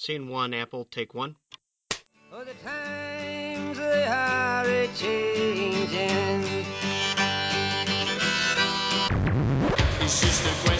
Scene one, Apple, take one. Oh, the times they are a changing. It's just a question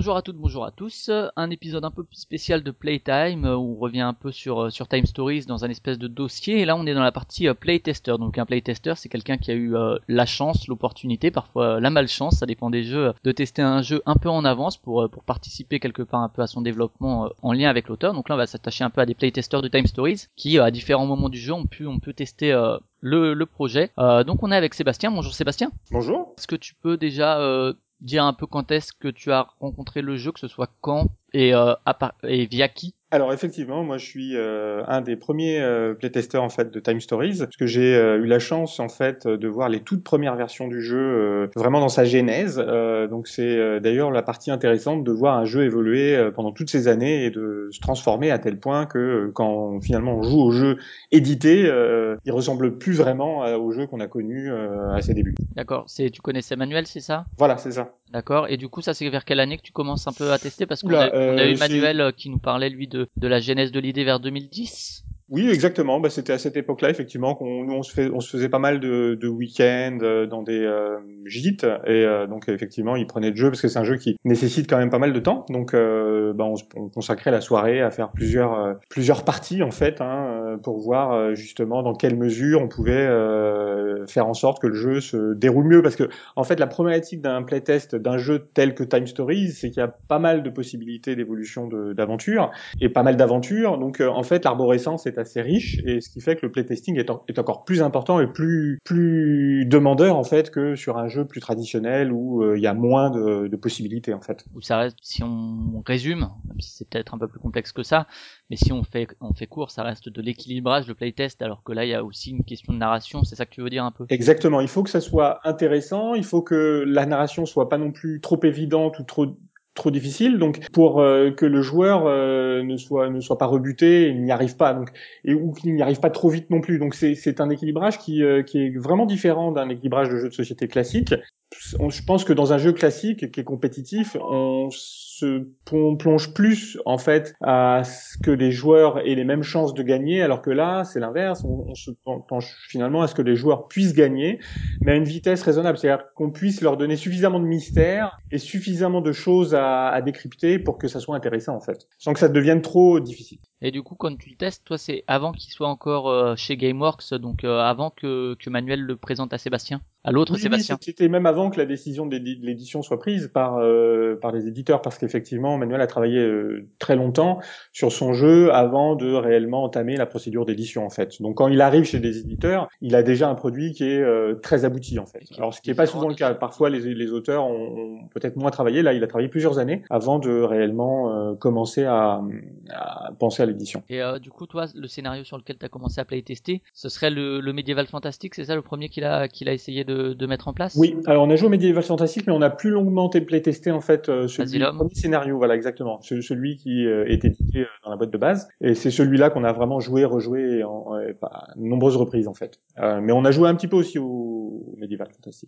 Bonjour à toutes, bonjour à tous. Un épisode un peu plus spécial de Playtime euh, où on revient un peu sur, euh, sur Time Stories dans un espèce de dossier. Et là, on est dans la partie euh, Playtester. Donc, un Playtester, c'est quelqu'un qui a eu euh, la chance, l'opportunité, parfois euh, la malchance, ça dépend des jeux, de tester un jeu un peu en avance pour, pour participer quelque part un peu à son développement en lien avec l'auteur. Donc là, on va s'attacher un peu à des Playtesters de Time Stories qui, à différents moments du jeu, ont pu, on peut tester le, le projet. Euh, donc, on est avec Sébastien. Bonjour Sébastien. Bonjour. Est-ce que tu peux déjà euh, dire un peu quand est-ce que tu as rencontré le jeu, que ce soit quand et, euh, à par- et via qui Alors effectivement, moi je suis euh, un des premiers euh, playtesters en fait de Time Stories parce que j'ai euh, eu la chance en fait de voir les toutes premières versions du jeu euh, vraiment dans sa genèse. Euh, donc c'est euh, d'ailleurs la partie intéressante de voir un jeu évoluer euh, pendant toutes ces années et de se transformer à tel point que euh, quand finalement on joue au jeu édité, euh, il ressemble plus vraiment au jeu qu'on a connu euh, à ses débuts. D'accord, c'est tu connaissais Manuel, c'est ça? Voilà, c'est ça. D'accord. Et du coup, ça c'est vers quelle année que tu commences un peu à tester? Parce qu'on a, on a eu Manuel qui nous parlait lui de de la genèse de l'idée vers 2010. Oui, exactement. Bah, c'était à cette époque-là, effectivement, qu'on on se, faisait pas mal de, week-ends euh, dans des euh, gîtes, et euh, donc effectivement, ils prenaient le jeu parce que c'est un jeu qui nécessite quand même pas mal de temps. Donc, bah, on, consacrait la soirée à faire plusieurs parties en fait, hein, pour voir euh, justement dans quelle mesure on pouvait euh, faire en sorte que le jeu se déroule mieux. Parce que en fait, la problématique d'un playtest d'un jeu tel que Time Stories, c'est qu'il y a pas mal de possibilités d'évolution d'aventure et pas mal d'aventures. Donc euh, en fait, l'arborescence est assez riche et ce qui fait que le playtesting est, est encore plus important et plus plus demandeur en fait que sur un jeu plus traditionnel où euh, il y a moins de, possibilités en fait. Ça reste, si on résume, même si c'est peut-être un peu plus complexe que ça, mais si on fait on fait court, ça reste de l'équilibrage, le playtest, alors que là il y a aussi une question de narration. C'est ça que tu veux dire un peu? Exactement. Il faut que ça soit intéressant. Il faut que la narration soit pas non plus trop évidente ou trop trop difficile donc pour euh, que le joueur euh, ne soit ne soit pas rebuté et n'y arrive pas donc et ou qu'il n'y arrive pas trop vite non plus donc c'est c'est un équilibrage qui euh, qui est vraiment différent d'un équilibrage de jeu de société classique je pense que dans un jeu classique qui est compétitif on se on plonge plus en fait à ce que les joueurs aient les mêmes chances de gagner alors que là c'est l'inverse on, se penche finalement à ce que les joueurs puissent gagner mais à une vitesse raisonnable. C'est-à-dire qu'on puisse leur donner suffisamment de mystère et suffisamment de choses à, décrypter pour que ça soit intéressant, en fait. Sans que ça devienne trop difficile. Et du coup, quand tu le testes, toi, c'est avant qu'il soit encore euh, chez GameWorks, donc euh, avant que Manuel le présente à Sébastien, à l'autre Oui, oui, Sébastien. c'était même avant que la décision de l'édi- de l'édition soit prise par euh, par les éditeurs, parce qu'effectivement, Manuel a travaillé euh, très longtemps sur son jeu avant de réellement entamer la procédure d'édition, en fait. Donc, quand il arrive chez des éditeurs, il a déjà un produit qui est euh, très abouti, en fait. Alors, ce qui n'est pas souvent le cas. Parfois, les, les auteurs ont, ont peut-être moins travaillé. Là, il a travaillé plusieurs années avant de réellement euh, commencer à, à penser à l'édition. Et euh, du coup, toi, le scénario sur lequel tu as commencé à playtester, ce serait le, le médiéval fantastique, c'est ça le premier qu'il a, qu'il a essayé de, de mettre en place Oui, alors on a joué au Medieval Fantastic, mais on a plus longuement playtesté en fait euh, celui premier scénario, voilà exactement, Ce- celui qui euh, est édité euh, dans la boîte de base, et c'est celui-là qu'on a vraiment joué, rejoué en, en- euh, pas- à de nombreuses reprises en fait. Euh, mais on a joué un petit peu aussi au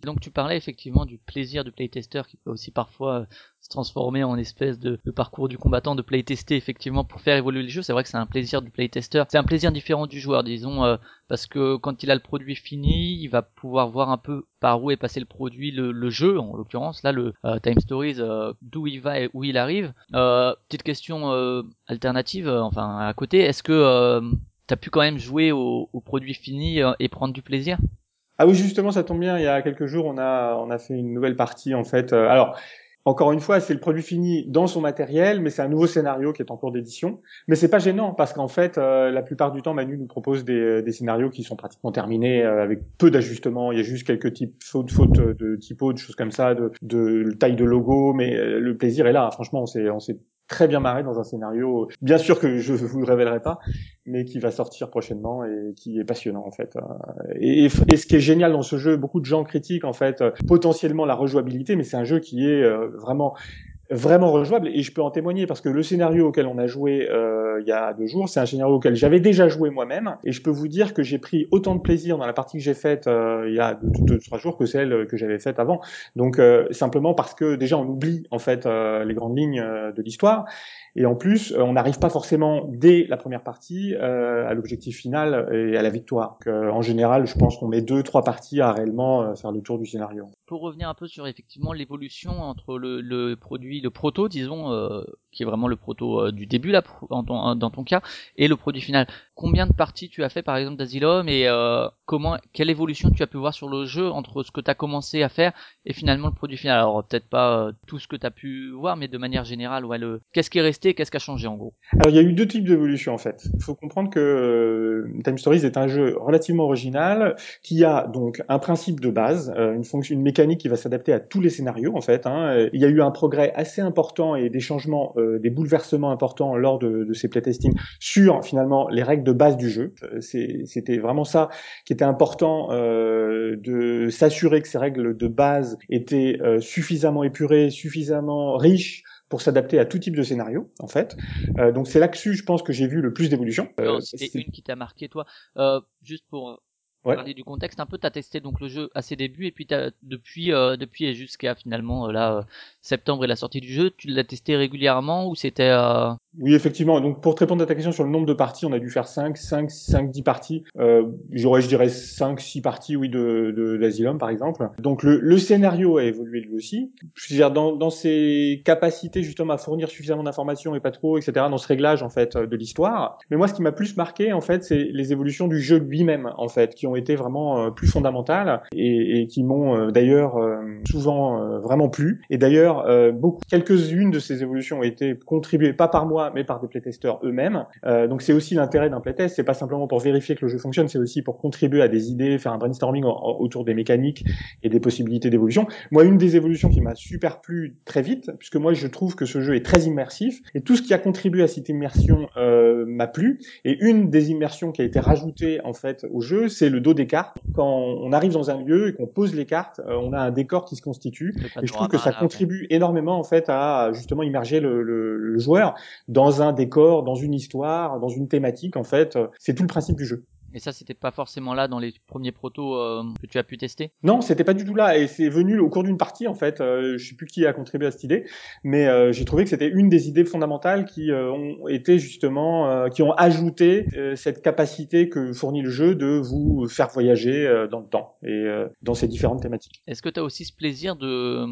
Donc tu parlais effectivement du plaisir du playtester qui peut aussi parfois euh, se transformer en espèce de, parcours du combattant, de playtester effectivement pour faire évoluer le jeu. C'est vrai que c'est un plaisir du playtester. C'est un plaisir différent du joueur, disons, euh, parce que quand il a le produit fini, il va pouvoir voir un peu par où est passé le produit, le, jeu en l'occurrence, là le euh, Time Stories, euh, d'où il va et où il arrive. Petite question alternative, enfin à côté, est-ce que t'as pu quand même jouer au, au produit fini et prendre du plaisir? Ah oui, justement, ça tombe bien. Il y a quelques jours, on a on a fait une nouvelle partie en fait. Euh, alors. Encore une fois, c'est le produit fini dans son matériel, mais c'est un nouveau scénario qui est en cours d'édition. Mais c'est pas gênant parce qu'en fait, euh, la plupart du temps, Manu nous propose des, des scénarios qui sont pratiquement terminés euh, avec peu d'ajustements. Il y a juste quelques types fautes, fautes de typo, de choses comme ça, de, de taille de logo, mais euh, le plaisir est là. Franchement, on s'est on s'est très bien marré dans un scénario, bien sûr que je vous le révélerai pas, mais qui va sortir prochainement et qui est passionnant en fait. Euh, Et, et ce qui est génial dans ce jeu, beaucoup de gens critiquent en fait euh, potentiellement la rejouabilité, mais c'est un jeu qui est euh, vraiment vraiment rejouable et je peux en témoigner parce que le scénario auquel on a joué euh, il y a deux jours, c'est un scénario auquel j'avais déjà joué moi-même et je peux vous dire que j'ai pris autant de plaisir dans la partie que j'ai faite euh, il y a deux, deux, trois jours que celle que j'avais faite avant. Donc euh, simplement parce que déjà on oublie en fait euh, les grandes lignes euh, de l'histoire et en plus, euh, on n'arrive pas forcément dès la première partie à l'objectif final et à la victoire. Donc, en général, je pense qu'on met deux, trois parties à réellement faire le tour du scénario. Revenir un peu sur effectivement l'évolution entre le, le produit, le proto, disons, euh, qui est vraiment le proto euh, du début là, dans ton, dans ton cas, et le produit final. Combien de parties tu as fait par exemple d'Asylum et euh, comment, quelle évolution tu as pu voir sur le jeu entre ce que tu as commencé à faire et finalement le produit final? Alors peut-être pas euh, tout ce que tu as pu voir, mais de manière générale, ouais, le qu'est-ce qui est resté, qu'est-ce qui a changé en gros? Alors il y a eu deux types d'évolutions en fait. Il faut comprendre que euh, Time Stories est un jeu relativement original qui a donc un principe de base, euh, une fonction, une mécanique qui va s'adapter à tous les scénarios en fait. Hein. Il y a eu un progrès assez important et des changements, euh, des bouleversements importants lors de, de ces playtestings sur finalement les règles de base du jeu. Euh, C'était vraiment ça qui était important euh, de s'assurer que ces règles de base étaient euh, suffisamment épurées, suffisamment riches pour s'adapter à tout type de scénario, en fait. Euh, donc c'est là-dessus, je pense que j'ai vu le plus d'évolution. C'était c'est- une qui t'a marqué toi. Euh, juste pour Ouais. parler du contexte un peu, t'as testé donc le jeu à ses débuts et puis t'as, depuis euh, depuis et jusqu'à finalement euh, là euh, septembre et la sortie du jeu, tu l'as testé régulièrement ou c'était euh, Oui, effectivement. Donc, pour te répondre à ta question sur le nombre de parties, on a dû faire 5, 5, 5, 10 parties. Euh, j'aurais, je dirais, 5, 6 parties, oui, de, de l'Asylum, par exemple. Donc, le, le scénario a évolué lui aussi. Je veux dire, dans, dans ses capacités, justement, à fournir suffisamment d'informations et pas trop, etc., dans ce réglage, en fait, de l'histoire. Mais moi, ce qui m'a plus marqué, en fait, c'est les évolutions du jeu lui-même, en fait, qui ont été vraiment euh, plus fondamentales et, et qui m'ont, euh, d'ailleurs, euh, souvent euh, vraiment plu. Et d'ailleurs, euh, beaucoup, quelques-unes de ces évolutions ont été contribuées, pas par moi, mais par des playtesters eux-mêmes. Euh, donc c'est aussi l'intérêt d'un playtest, c'est pas simplement pour vérifier que le jeu fonctionne, c'est aussi pour contribuer à des idées, faire un brainstorming en- autour des mécaniques et des possibilités d'évolution. Moi, une des évolutions qui m'a super plu très vite, puisque moi je trouve que ce jeu est très immersif, et tout ce qui a contribué à cette immersion euh, m'a plu. Et une des immersions qui a été rajoutée en fait au jeu, c'est le dos des cartes. Quand on arrive dans un lieu et qu'on pose les cartes, euh, on a un décor qui se constitue. Et je trouve que ça contribue énormément en fait à justement immerger le, le- le joueur dans un décor, dans une histoire, dans une thématique en fait. C'est tout le principe du jeu. Et ça, c'était pas forcément là dans les premiers protos euh, que tu as pu tester? Non, c'était pas du tout là et c'est venu au cours d'une partie en fait. Euh, je sais plus qui a contribué à cette idée, mais euh, j'ai trouvé que c'était une des idées fondamentales qui euh, ont été justement, euh, qui ont ajouté euh, cette capacité que fournit le jeu de vous faire voyager euh, dans le temps et euh, dans ces différentes thématiques. Est-ce que tu as aussi ce plaisir de,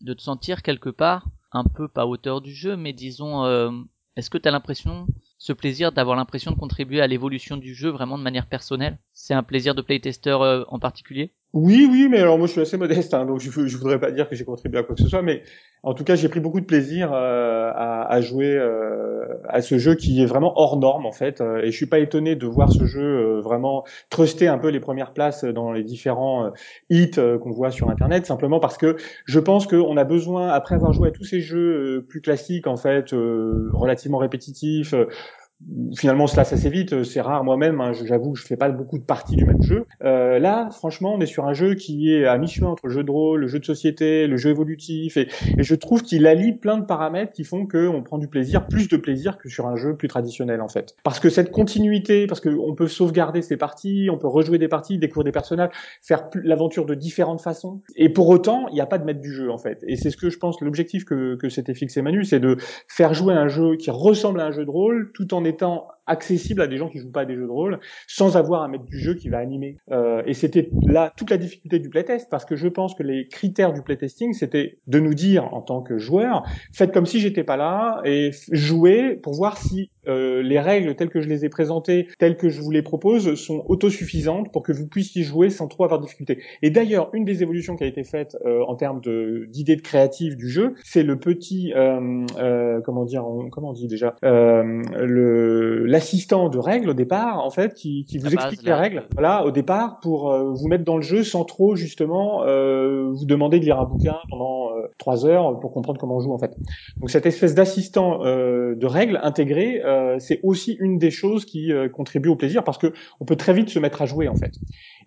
de te sentir quelque part un peu pas à hauteur du jeu, mais disons, euh, est-ce que tu as l'impression, ce plaisir d'avoir l'impression de contribuer à l'évolution du jeu vraiment de manière personnelle? C'est un plaisir de playtester euh, en particulier? Oui, oui, mais alors moi je suis assez modeste, hein, donc je, je voudrais pas dire que j'ai contribué à quoi que ce soit, mais en tout cas j'ai pris beaucoup de plaisir euh, à, jouer euh, à ce jeu qui est vraiment hors norme en fait, euh, et je suis pas étonné de voir ce jeu euh, vraiment truster un peu les premières places dans les différents euh, hits qu'on voit sur internet, simplement parce que je pense qu'on a besoin, après avoir joué à tous ces jeux plus classiques en fait, relativement répétitifs. Euh, finalement on se lasse assez vite, c'est rare moi-même, hein, j'avoue je fais pas beaucoup de parties du même jeu. Euh, là, franchement, on est sur un jeu qui est à mi-chemin entre le jeu de rôle, le jeu de société, le jeu évolutif, et, et je trouve qu'il allie plein de paramètres qui font qu'on prend du plaisir, plus de plaisir que sur un jeu plus traditionnel en fait. Parce que cette continuité, parce qu'on peut sauvegarder ses parties, on peut rejouer des parties, découvrir des personnages, faire l'aventure de différentes façons, et pour autant, il n'y a pas de maître du jeu en fait. Et c'est ce que je pense, l'objectif que, que s'était fixé Manu, c'est de faire jouer un jeu qui ressemble à un jeu de rôle, tout en étant então accessible à des gens qui jouent pas à des jeux de rôle, sans avoir un maître du jeu qui va animer. Euh, et c'était là toute la difficulté du playtest, parce que je pense que les critères du playtesting, c'était de nous dire en tant que joueur, faites comme si j'étais pas là et jouez pour voir si euh, les règles telles que je les ai présentées, telles que je vous les propose, sont autosuffisantes pour que vous puissiez jouer sans trop avoir de difficulté. Et d'ailleurs, une des évolutions qui a été faite euh, en termes de d'idées de créatives du jeu, c'est le petit euh, euh, comment dire, on- comment on dit déjà, euh, le l'assistant de règles au départ, en fait, qui, qui vous base, explique les règles, voilà, au départ pour euh, vous mettre dans le jeu sans trop justement euh, vous demander de lire un bouquin pendant euh, trois heures pour comprendre comment on joue en fait. Donc cette espèce d'assistant euh, de règles intégré, euh, c'est aussi une des choses qui euh, contribue au plaisir parce que on peut très vite se mettre à jouer en fait.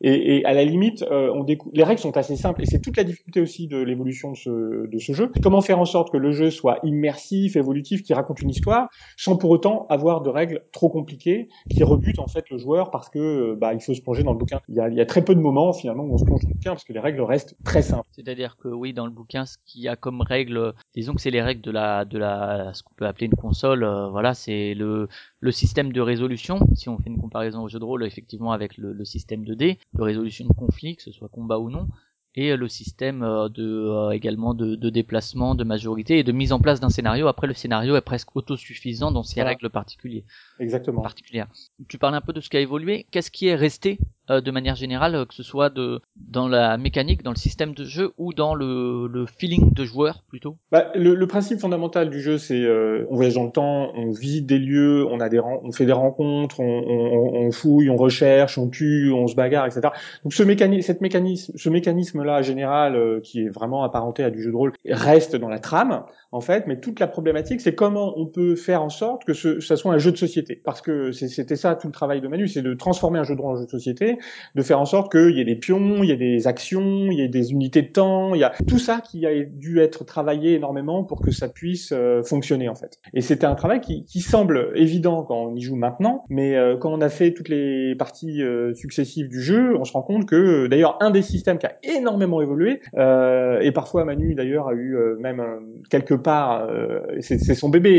Et, et à la limite, euh, on décou- les règles sont assez simples et c'est toute la difficulté aussi de l'évolution de ce, de ce jeu. Comment faire en sorte que le jeu soit immersif, évolutif, qui raconte une histoire, sans pour autant avoir de règles trop compliquées qui rebutent en fait le joueur parce que euh, bah, il faut se plonger dans le bouquin. Il y a, il y a très peu de moments finalement où on se plonge dans le bouquin parce que les règles restent très simples. C'est-à-dire que oui, dans le bouquin, ce qu'il y a comme règle, disons que c'est les règles de la, de la, ce qu'on peut appeler une console. euh, voilà, c'est le, le système de résolution. Si on fait une comparaison au jeu de rôle, effectivement, avec le, le système de dés, de résolution de conflits, que ce soit combat ou non, et le système euh, de euh, également de, de déplacement, de majorité et de mise en place d'un scénario. Après, le scénario est presque autosuffisant dans ses Voilà. règles particulières. Exactement. particulières. Tu parles un peu de ce qui a évolué. Qu'est-ce qui est resté euh, de manière générale, euh, que ce soit de dans la mécanique, dans le système de jeu ou dans le, le feeling de joueur plutôt Bah, le, le principe fondamental du jeu, c'est euh, on voyage dans le temps, on visite des lieux, on a des on fait des rencontres, on, on, on fouille, on recherche, on tue, on se bagarre, etc. Donc ce mécanisme, cette mécanisme, ce mécanisme-là général euh, qui est vraiment apparenté à du jeu de rôle reste dans la trame en fait, mais toute la problématique, c'est comment on peut faire en sorte que ce, ça soit un jeu de société. Parce que c'était ça tout le travail de Manu, c'est de transformer un jeu de rôle en jeu de société, de faire en sorte qu'il y ait des pions, il y ait des actions, il y ait des unités de temps, il y a tout ça qui a dû être travaillé énormément pour que ça puisse euh, fonctionner en fait. Et c'était un travail qui, qui semble évident quand on y joue maintenant, mais euh, quand on a fait toutes les parties euh, successives du jeu, on se rend compte que d'ailleurs un des systèmes qui a énormément évolué, euh, et parfois Manu d'ailleurs a eu euh, même euh, quelque part, euh, c'est son bébé,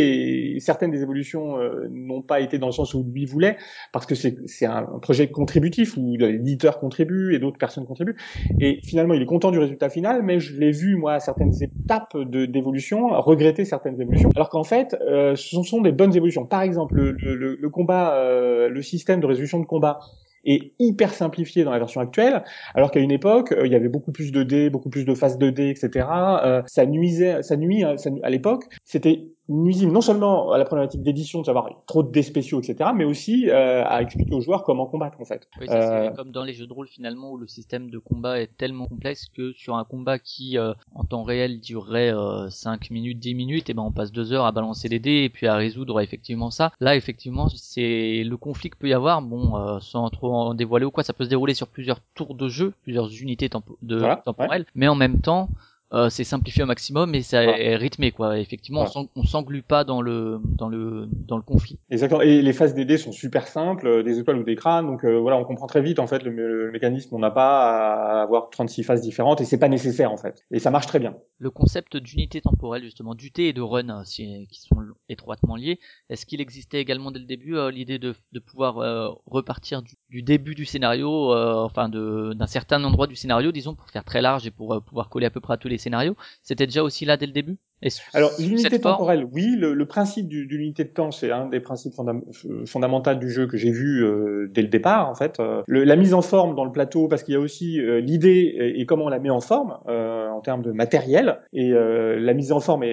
et certaines des évolutions euh, n'ont pas été dans le sens où lui voulait, parce que c'est un projet contributif où l'éditeur contribue et d'autres personnes contribuent. Et finalement, il est content du résultat final, mais je l'ai vu moi à certaines étapes d'évolution regretter certaines évolutions, alors qu'en fait, euh, ce sont des bonnes évolutions. Par exemple, le, le- le- le combat, euh, le système de résolution de combat est hyper simplifié dans la version actuelle, alors qu'à une époque, euh, il y avait beaucoup plus de dés, beaucoup plus de phases de dés, etc. Euh, ça nuisait, ça nuit, hein, à l'époque, c'était nuisible non seulement à la problématique d'édition de savoir trop de dés spéciaux, etc., mais aussi euh, à expliquer aux joueurs comment combattre en fait. Oui, ça, Euh, c'est comme dans les jeux de rôle finalement où le système de combat est tellement complexe que sur un combat qui euh, en temps réel durerait euh, 5 minutes, 10 minutes, et ben on passe deux heures à balancer les dés et puis à résoudre effectivement ça. Là effectivement c'est le conflit que peut y avoir, bon euh, sans trop en dévoiler ou quoi, ça peut se dérouler sur plusieurs tours de jeu, plusieurs unités tempo- de Voilà, temporelles, mais en même temps euh, c'est simplifié au maximum et ça est rythmé quoi. Effectivement, on s'en- on s'englue pas dans le dans le dans le conflit. Exactement. Et les phases des dés sont super simples, euh, des étoiles ou des crânes. Donc euh, voilà, on comprend très vite en fait le, mé- le mécanisme. On n'a pas à avoir 36 phases différentes et c'est pas nécessaire en fait. Et ça marche très bien. le concept d'unité temporelle justement d'UT et de run si- qui sont étroitement liés est-ce qu'il existait également dès le début euh, l'idée de, de pouvoir euh, repartir du, du début du scénario euh, enfin de d'un certain endroit du scénario disons pour faire très large et pour pouvoir coller à peu près à tous les scénarios c'était déjà aussi là dès le début? Et Alors l'unité forme- temporelle, oui, le, le principe du- de l'unité de temps, c'est un des principes fondam- fondamentaux du jeu que j'ai vu euh, dès le départ en fait. Euh, le- la mise en forme dans le plateau, parce qu'il y a aussi euh, l'idée et, et comment on la met en forme euh, en termes de matériel. Et euh, la mise en forme est,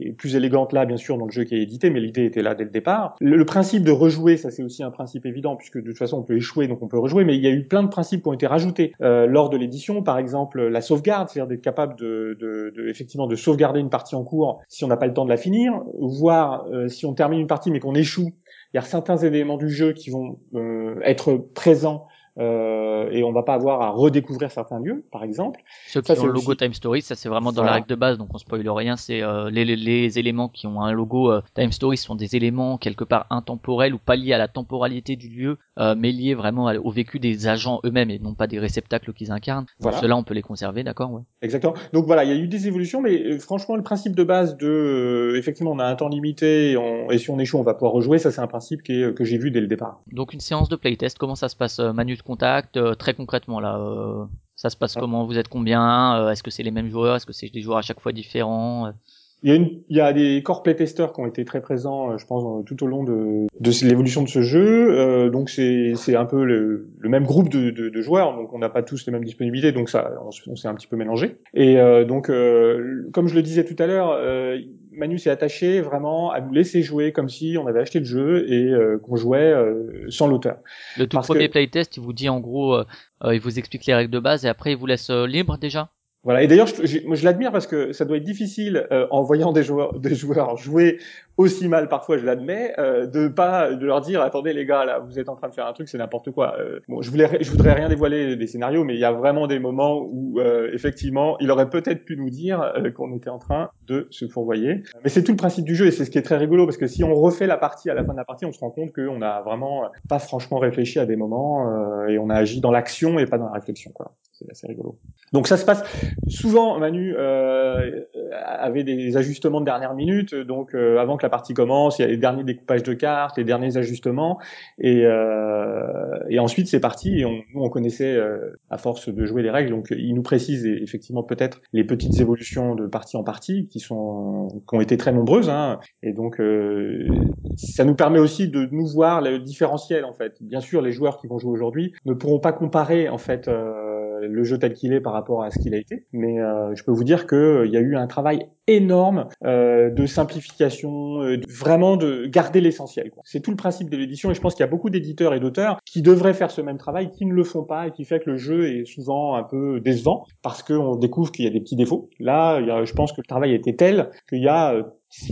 est plus élégante là, bien sûr, dans le jeu qui est édité, mais l'idée était là dès le départ. Le, le principe de rejouer, ça c'est aussi un principe évident, puisque de toute façon on peut échouer, donc on peut rejouer. Mais il y a eu plein de principes qui ont été rajoutés euh, lors de l'édition, par exemple la sauvegarde, c'est-à-dire d'être capable de, de, de effectivement de sauvegarder une partie en cours si on n'a pas le temps de la finir, voire euh, si on termine une partie mais qu'on échoue, il y a certains éléments du jeu qui vont euh, être présents euh, et on va pas avoir à redécouvrir certains lieux, par exemple. ceux qui ça, ont le logo aussi- Time Story ça c'est vraiment dans Voilà. la règle de base donc on spoil rien c'est euh, les, les, les éléments qui ont un logo euh, Time Story sont des éléments quelque part intemporels ou pas liés à la temporalité du lieu euh, mais liés vraiment à- au vécu des agents eux-mêmes et non pas des réceptacles qu'ils incarnent Voilà. ceux-là on peut les conserver d'accord ouais. Exactement. Donc voilà, il y a eu des évolutions, mais euh, franchement, le principe de base de, euh, effectivement, on a un temps limité et, on- et si on échoue, on va pouvoir rejouer, ça c'est un principe qui est, que j'ai vu dès le départ. Donc une séance de playtest, comment ça se passe Manu de contact, euh, très concrètement là euh, Ça se passe Ah. comment? Vous êtes combien? Euh, Est-ce que c'est les mêmes joueurs? Est-ce que c'est des joueurs à chaque fois différents? Il y a, une, il y a des core playtesters qui ont été très présents, je pense, tout au long de, de l'évolution de ce jeu. Euh, donc c'est c'est un peu le, le même groupe de, de, de joueurs, donc on n'a pas tous les mêmes disponibilités, donc ça, on, on s'est un petit peu mélangé. Et euh, donc, euh, comme je le disais tout à l'heure, euh, Manu s'est attaché vraiment à nous laisser jouer comme si on avait acheté le jeu et euh, qu'on jouait euh, sans l'auteur. Le tout Parce premier que- playtest, il vous dit en gros, euh, il vous explique les règles de base et après il vous laisse libre déjà? Voilà. Et d'ailleurs, je, l'admire parce que ça doit être difficile euh, en voyant des joueurs, des joueurs jouer aussi mal parfois, je l'admets, euh, de pas de leur dire attendez les gars là, vous êtes en train de faire un truc, c'est n'importe quoi. Euh, bon, je voulais, je voudrais rien dévoiler des scénarios, mais il y a vraiment des moments où euh, effectivement, il aurait peut-être pu nous dire euh, qu'on était en train de se fourvoyer. Mais c'est tout le principe du jeu et c'est ce qui est très rigolo parce que si on refait la partie à la fin de la partie, on se rend compte qu'on a vraiment pas franchement réfléchi à des moments et on a agi dans l'action et pas dans la réflexion quoi. C'est assez rigolo. Donc ça se passe souvent. Manu euh, avait des ajustements de dernière minute, donc euh, avant que la partie commence, il y a les derniers découpages de cartes, les derniers ajustements, et, euh, et ensuite c'est parti. Et on, nous on connaissait euh, à force de jouer les règles, donc il nous précise effectivement peut-être les petites évolutions de partie en partie qui sont qui ont été très nombreuses, hein, et donc euh, ça nous permet aussi de nous voir le différentiel en fait. Bien sûr, les joueurs qui vont jouer aujourd'hui ne pourront pas comparer en fait. Euh, le jeu tel qu'il est par rapport à ce qu'il a été. Mais euh, je peux vous dire qu'il euh, y a eu un travail énorme euh, de simplification, vraiment de garder l'essentiel. C'est tout le principe de l'édition et je pense qu'il y a beaucoup d'éditeurs et d'auteurs qui devraient faire ce même travail, qui ne le font pas et qui fait que le jeu est souvent un peu décevant parce qu'on découvre qu'il y a des petits défauts. Là, je pense que le travail était tel qu'il y a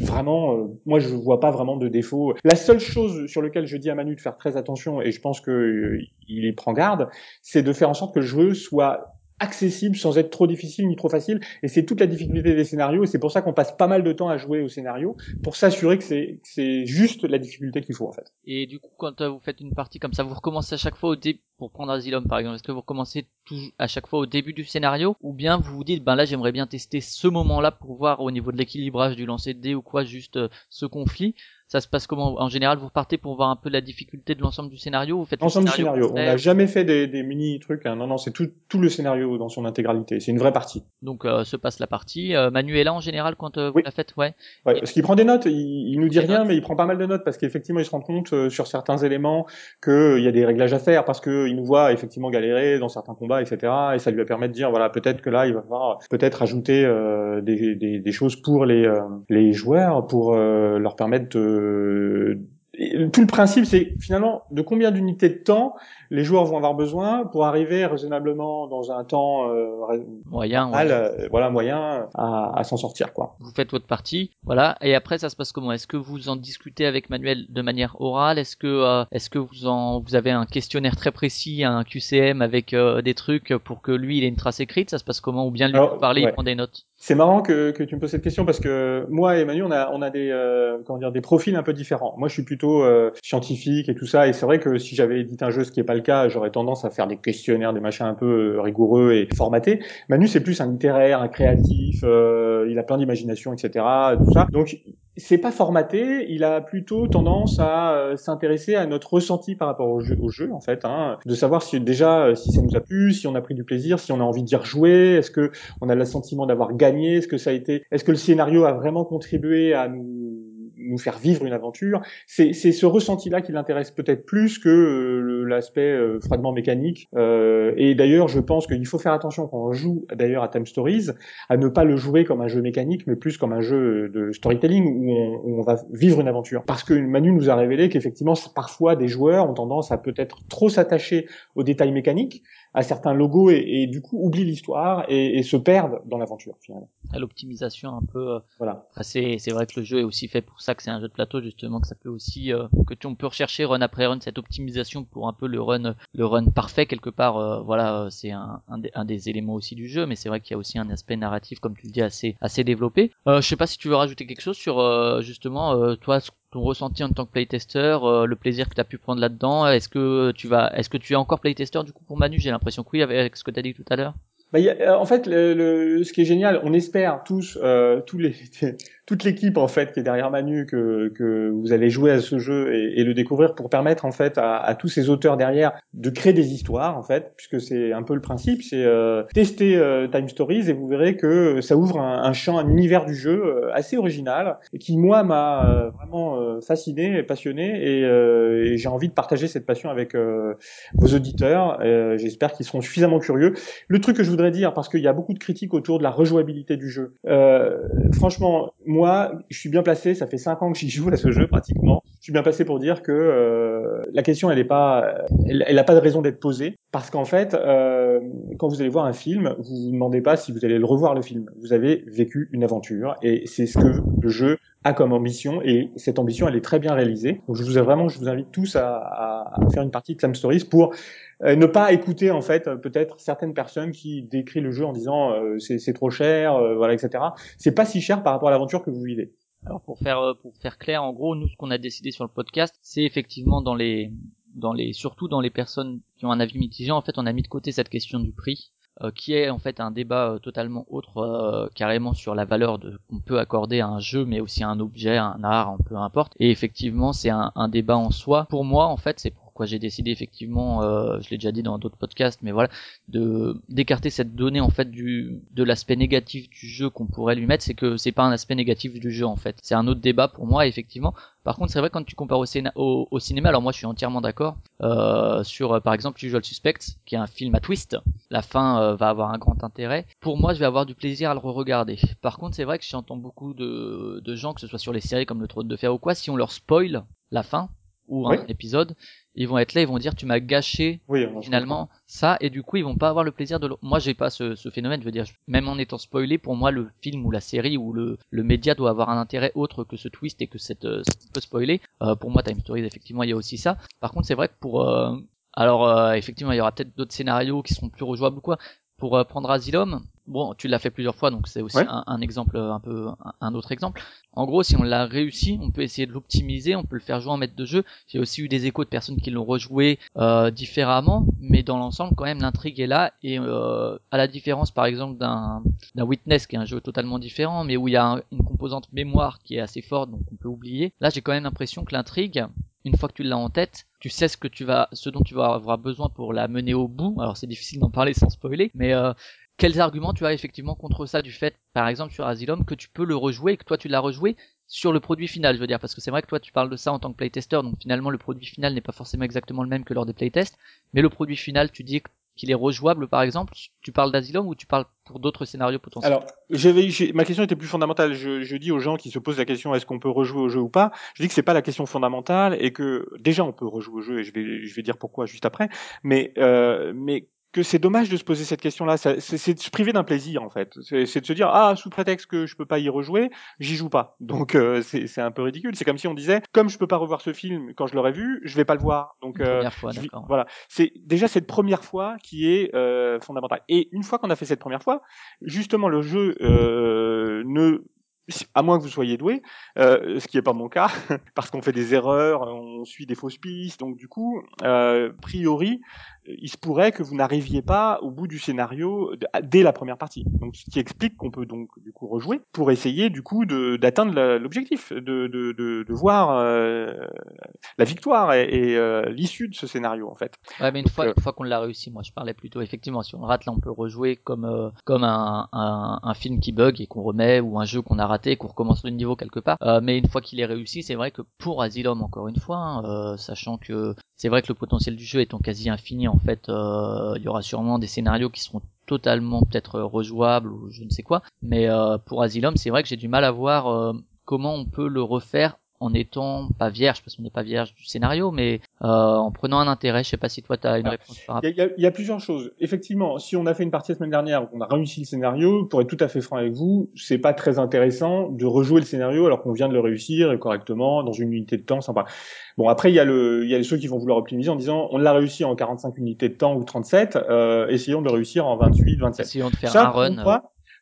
vraiment, euh, moi je vois pas vraiment de défaut. La seule chose sur laquelle je dis à Manu de faire très attention, et je pense que euh, il y prend garde, c'est de faire en sorte que le jeu soit accessible sans être trop difficile ni trop facile. Et c'est toute la difficulté des scénarios. Et c'est pour ça qu'on passe pas mal de temps à jouer au scénario pour s'assurer que c'est c'est juste la difficulté qu'il faut en fait. Et du coup, quand vous faites une partie comme ça, vous recommencez à chaque fois au début pour prendre Asylum par exemple. Est-ce que vous recommencez tout à chaque fois au début du scénario? Ou bien vous vous dites ben là j'aimerais bien tester ce moment-là pour voir au niveau de l'équilibrage du lancer de dés ou quoi juste euh, ce conflit ça se passe comment? En général, vous repartez pour voir un peu la difficulté de l'ensemble du scénario. Vous faites l'ensemble du scénario. On n'a jamais fait des, des mini trucs. Hein. Non, non, c'est tout, tout le scénario dans son intégralité. C'est une vraie partie. Donc euh, se passe la partie. Euh, Manu est là en général quand euh, vous la faites, ouais. Ouais, parce qu'il prend des notes. Il, il nous dit rien, mais il prend pas mal de notes parce qu'effectivement, il se rend compte euh, sur certains éléments qu'il y a des réglages à faire parce qu'il nous voit effectivement galérer dans certains combats, etc. Et ça lui permet de dire voilà, peut-être que là, il va falloir peut-être ajouter euh, des, des, des, choses pour les les joueurs pour leur permettre de tout le principe, c'est finalement de combien d'unités de temps les joueurs vont avoir besoin pour arriver raisonnablement dans un temps euh, moyen, euh, voilà moyen à, à s'en sortir quoi. Vous faites votre partie, voilà, et après ça se passe comment? Est-ce que vous en discutez avec Manuel de manière orale? Est-ce que euh, est-ce que vous en vous avez un questionnaire très précis, un QCM avec euh, des trucs pour que lui il ait une trace écrite? Ça se passe comment? Ou bien lui Alors, parler, il prend des notes? C'est marrant que, que tu me poses cette question parce que moi et Manuel on a on a des comment dire des profils un peu différents. Moi je suis plutôt scientifique et tout ça, et c'est vrai que si j'avais édité un jeu, ce qui est pas le cas, j'aurais tendance à faire des questionnaires, des machins un peu euh, rigoureux et formatés. Manu, c'est plus un littéraire, un créatif, euh, il a plein d'imagination, etc. Tout ça. Donc, c'est pas formaté, il a plutôt tendance à euh, s'intéresser à notre ressenti par rapport au jeu, au jeu en fait, hein, de savoir si déjà si ça nous a plu, si on a pris du plaisir, si on a envie d'y rejouer, est-ce que on a le sentiment d'avoir gagné, est-ce que ça a été, est-ce que le scénario a vraiment contribué à nous nous faire vivre une aventure. C'est ce ressenti-là qui l'intéresse peut-être plus que euh, l'aspect euh, froidement mécanique. Euh, et d'ailleurs, je pense qu'il faut faire attention quand on joue d'ailleurs à Time Stories, à ne pas le jouer comme un jeu mécanique, mais plus comme un jeu de storytelling où on, où on va vivre une aventure. Parce que Manu nous a révélé qu'effectivement, parfois des joueurs ont tendance à peut-être trop s'attacher aux détails mécaniques, à certains logos et, et du coup oublient l'histoire et, et, se perdent dans l'aventure finalement. L'optimisation un peu. Euh, voilà. C'est c'est vrai que le jeu est aussi fait pour ça que c'est un jeu de plateau justement que ça peut aussi euh, que tu on peut rechercher run après run cette optimisation pour un peu le run le run parfait quelque part. Euh, voilà c'est un, un des, un, des, éléments aussi du jeu mais c'est vrai qu'il y a aussi un aspect narratif comme tu le dis assez assez développé. je sais pas si tu veux rajouter quelque chose sur justement toi ton ressenti en tant que playtester, euh, le plaisir que tu as pu prendre là-dedans. Est-ce que tu vas, est-ce que tu es encore playtester du coup pour Manu? J'ai l'impression que oui, avec ce que tu dit tout à l'heure. Bah, y a, euh, en fait, le, le, ce qui est génial, on espère tous, euh, tous les, toute l'équipe en fait qui est derrière Manu que, que vous allez jouer à ce jeu et, et le découvrir pour permettre en fait à, à, tous ces auteurs derrière de créer des histoires en fait puisque c'est un peu le principe c'est euh, tester euh, Time Stories et vous verrez que ça ouvre un, un champ un univers du jeu euh, assez original et qui moi m'a euh, vraiment fasciné et passionné et, et j'ai envie de partager cette passion avec vos auditeurs. J'espère qu'ils seront suffisamment curieux. Le truc que je voudrais dire parce qu'il y a beaucoup de critiques autour de la rejouabilité du jeu franchement moi, je suis bien placé. Ça fait cinq ans que j'y joue à ce jeu pratiquement. Je suis bien placé pour dire que euh, la question, elle est pas, elle, elle a pas de raison d'être posée parce qu'en fait, euh, quand vous allez voir un film, vous vous demandez pas si vous allez le revoir le film. Vous avez vécu une aventure et c'est ce que le jeu a comme ambition et cette ambition, elle est très bien réalisée. Donc je vous invite tous à faire une partie de Sam Stories pour euh, ne pas écouter en fait peut-être certaines personnes qui décrivent le jeu en disant euh, c'est trop cher, euh, voilà, etc. C'est pas si cher par rapport à l'aventure que vous vivez. Alors pour faire euh, pour faire clair, en gros, nous ce qu'on a décidé sur le podcast, c'est effectivement dans les dans les surtout dans les personnes qui ont un avis mitigé, en fait, on a mis de côté cette question du prix. Euh, qui est en fait un débat totalement autre, carrément sur la valeur qu'on peut accorder à un jeu, mais aussi à un objet, à un art, peu importe. Et effectivement, c'est un, un, débat en soi. Pour moi, en fait, c'est pourquoi j'ai décidé effectivement, euh, je l'ai déjà dit dans d'autres podcasts, mais voilà, de d'écarter cette donnée en fait du de l'aspect négatif du jeu qu'on pourrait lui mettre, c'est que c'est pas un aspect négatif du jeu en fait. C'est un autre débat pour moi effectivement. Par contre, c'est vrai quand tu compares au, au, au, cinéma, alors moi je suis entièrement d'accord euh, sur euh, par exemple Usual Suspects, qui est un film à twist. La fin euh, va avoir un grand intérêt. Pour moi, je vais avoir du plaisir à le re-regarder. Par contre, c'est vrai que j'entends beaucoup de, de gens, que ce soit sur les séries comme Le Trône de Fer ou quoi, si on leur spoil la fin ou un Oui. épisode, ils vont être là, ils vont dire tu m'as gâché Oui, finalement ça et du coup ils vont pas avoir le plaisir de le... moi j'ai pas ce, ce phénomène je veux dire même en étant spoilé pour moi le film ou la série ou le, le média doit avoir un intérêt autre que ce twist et que cette euh, ce peu spoilé euh, pour moi Time Stories effectivement il y a aussi ça. Par contre c'est vrai que pour euh, alors euh, effectivement il y aura peut-être d'autres scénarios qui seront plus rejouables ou quoi pour euh, prendre Asylum bon tu l'as fait plusieurs fois donc c'est aussi Ouais. un, un exemple euh, un peu un, un autre exemple en gros si on l'a réussi on peut essayer de l'optimiser on peut le faire jouer en maître de jeu j'ai aussi eu des échos de personnes qui l'ont rejoué euh, différemment, mais dans l'ensemble, quand même, l'intrigue est là. Et euh, à la différence, par exemple, d'un d'un Witness, qui est un jeu totalement différent, mais où il y a un- une composante mémoire qui est assez forte, donc on peut oublier. Là, j'ai quand même l'impression que l'intrigue, une fois que tu l'as en tête, tu sais ce que tu vas, ce dont tu vas avoir besoin pour la mener au bout. Alors, c'est difficile d'en parler sans spoiler, mais euh, quels arguments tu as effectivement contre ça du fait, par exemple, sur Asylum, que tu peux le rejouer et que toi tu l'as rejoué sur le produit final, je veux dire, parce que c'est vrai que toi tu parles de ça en tant que playtester, donc finalement le produit final n'est pas forcément exactement le même que lors des playtests, mais le produit final, tu dis qu'il est rejouable par exemple, tu parles d'Asylum ou tu parles pour d'autres scénarios potentiels? Alors, ma question était plus fondamentale. Je, je dis aux gens qui se posent la question est-ce qu'on peut rejouer au jeu ou pas? Je dis que c'est pas la question fondamentale et que déjà on peut rejouer au jeu et je vais, je vais dire pourquoi juste après. Mais, euh, mais que c'est dommage de se poser cette question-là. C'est, de se priver d'un plaisir en fait. C'est, de se dire ah sous prétexte que je peux pas y rejouer, j'y joue pas. Donc euh, c'est, un peu ridicule. C'est comme si on disait comme je peux pas revoir ce film quand je l'aurais vu, je vais pas le voir. Donc euh, première fois, d'accord. voilà, c'est déjà cette première fois qui est euh, fondamentale. Et une fois qu'on a fait cette première fois, justement le jeu euh, ne à moins que vous soyez doué, euh, ce qui n'est pas mon cas, parce qu'on fait des erreurs, on suit des fausses pistes, donc du coup, euh, a priori, il se pourrait que vous n'arriviez pas au bout du scénario dès la première partie. Donc, ce qui explique qu'on peut donc du coup rejouer pour essayer du coup d'atteindre l'objectif, de, de, de, de voir euh, la victoire et, et, euh, l'issue de ce scénario en fait. Ouais, mais une Donc, fois, euh, fois qu'on l'a réussi, moi je parlais plutôt effectivement, si on le rate là on peut rejouer comme euh, comme un, un, un film qui bug et qu'on remet ou un jeu qu'on a raté et qu'on recommence le niveau quelque part. Euh, mais une fois qu'il est réussi, c'est vrai que pour Asylum encore une fois, hein, euh, sachant que c'est vrai que le potentiel du jeu étant quasi infini en fait, euh, il y aura sûrement des scénarios qui seront totalement peut-être rejouables ou je ne sais quoi. Mais euh, pour Asylum, c'est vrai que j'ai du mal à voir euh, comment on peut le refaire en étant pas vierge parce qu'on n'est pas vierge du scénario mais euh, en prenant un intérêt je sais pas si toi tu as une réponse Il y, y y a plusieurs choses. Effectivement, si on a fait une partie la semaine dernière, on a réussi le scénario, pour être tout à fait franc avec vous, c'est pas très intéressant de rejouer le scénario alors qu'on vient de le réussir correctement dans une unité de temps. Sympa. Bon, après il y a le, il y a ceux qui vont vouloir optimiser en disant on l'a réussi en 45 unités de temps ou 37, euh, essayons de le réussir en 28, 27. essayons de faire Ça, un run